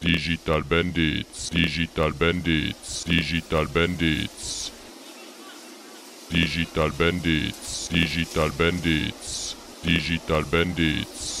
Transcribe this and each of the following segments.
Digital Bandits, Digital Bandits, Digital Bandits. Digital Bandits, Digital Bandits, Digital Bandits.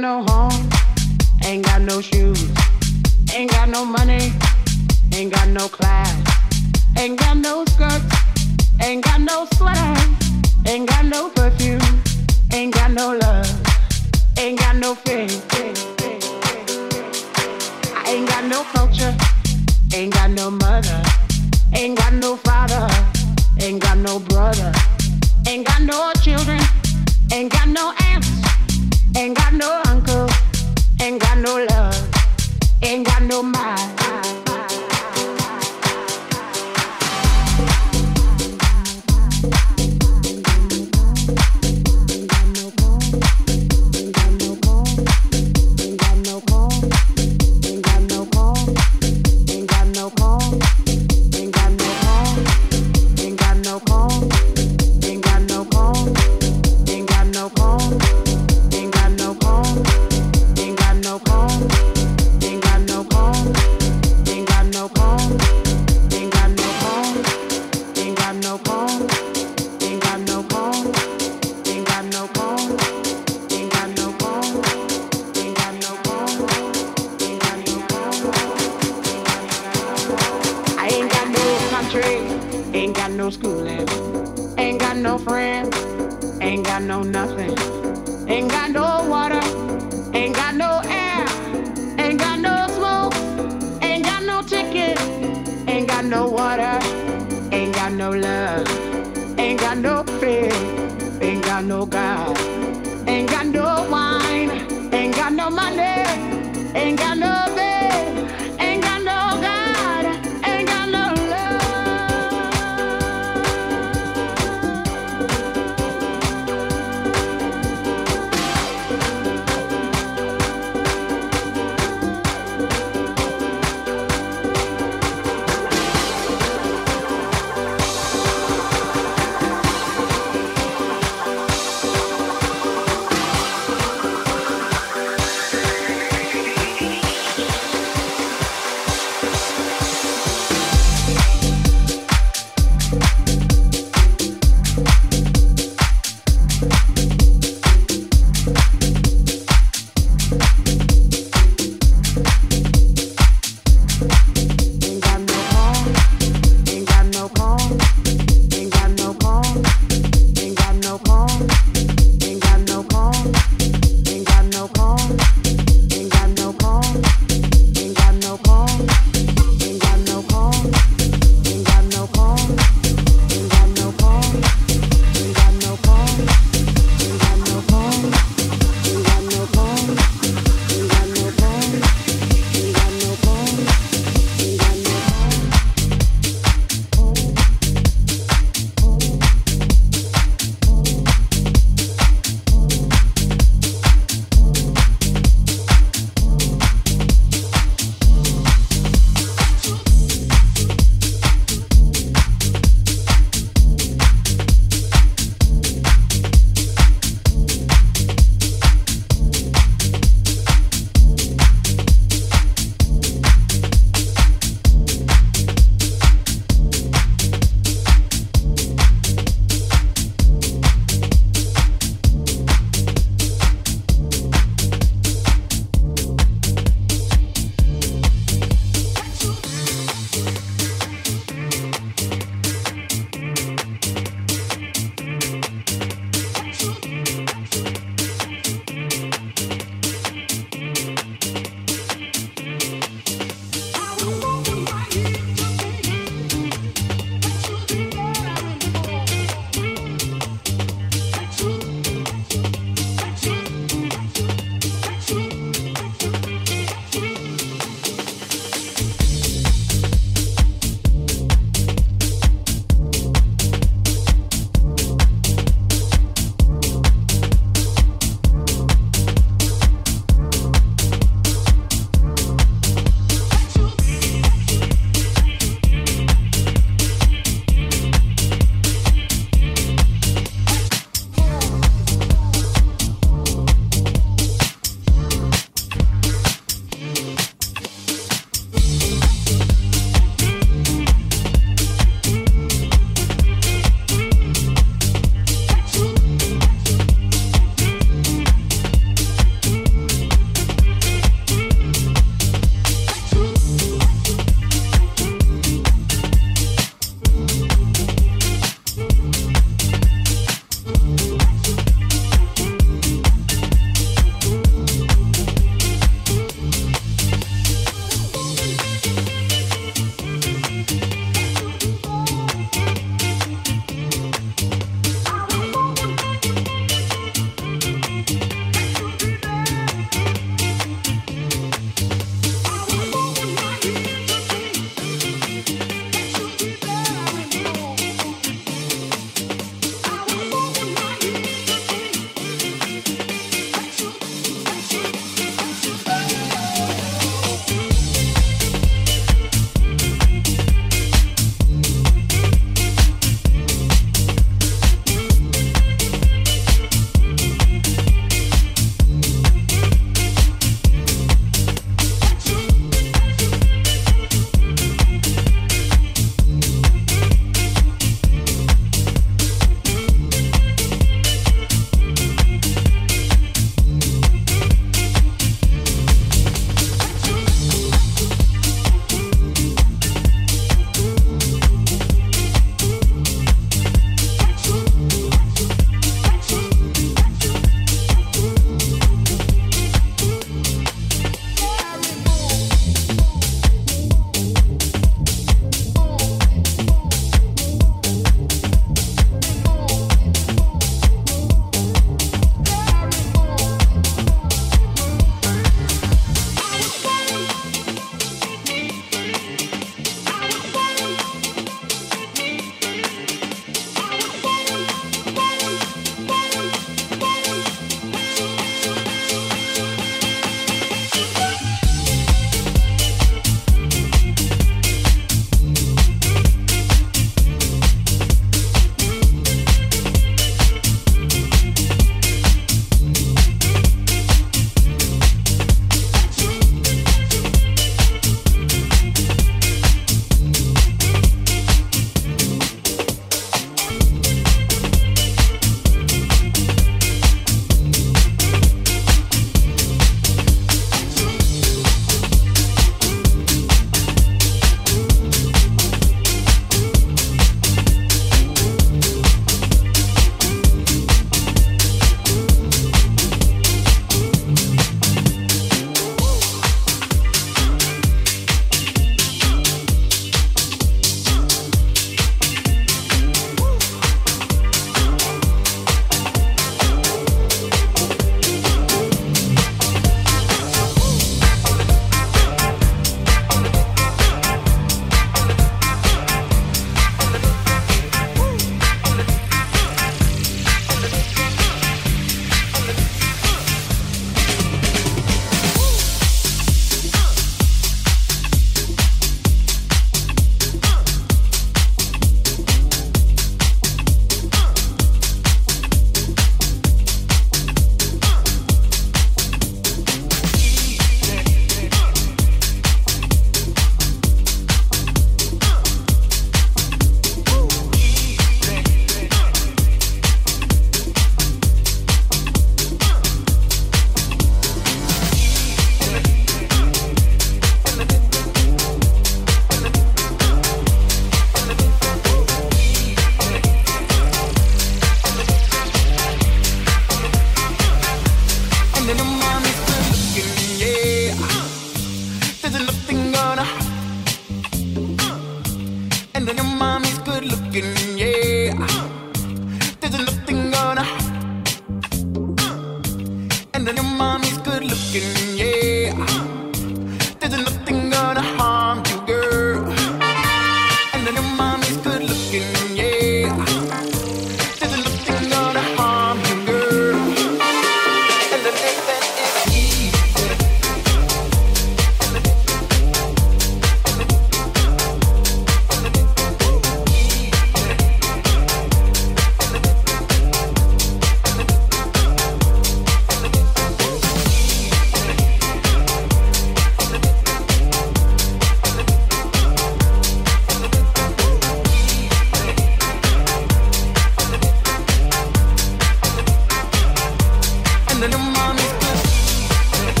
No home, ain't got no shoes, ain't got no money, ain't got no class, ain't got no skirts, ain't got no sweater, ain't got no perfume, ain't got no love, ain't got no faith. I ain't got no culture, ain't got no mother, ain't got no father, ain't got no brother, ain't got no children, ain't got no aunts. Ain't got no uncle, ain't got no love, ain't got no mind.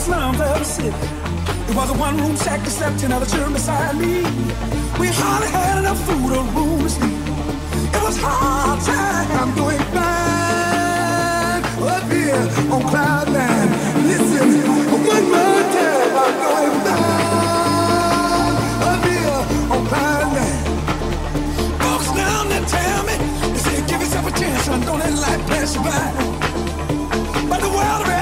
slum of a city. It was a one-room shack that slept another chair beside me. We hardly had enough food or room to sleep. It was hard time. I'm doing fine up here on cloud nine. Listen, one more time. I'm doing fine up here on cloud nine. Folks down there tell me, they say give yourself a chance, I'm gonna let life pass you by. But the world around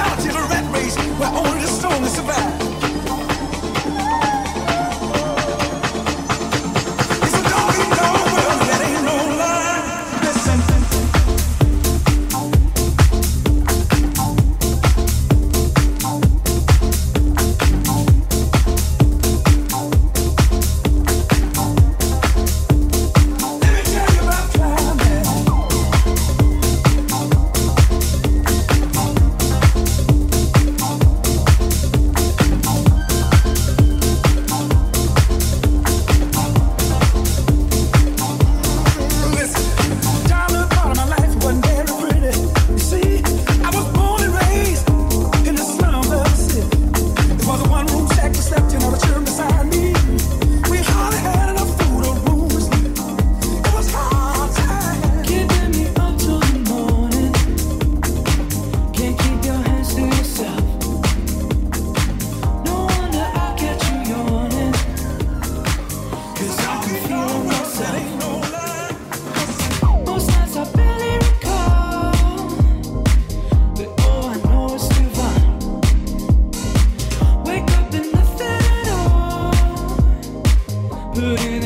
put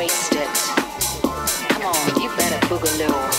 waste it. Come on, you better boogaloo.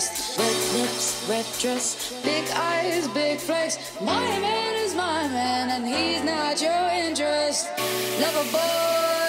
breast, red lips, red dress, big eyes, big flex. My man is my man, and he's not your interest. Lover boy.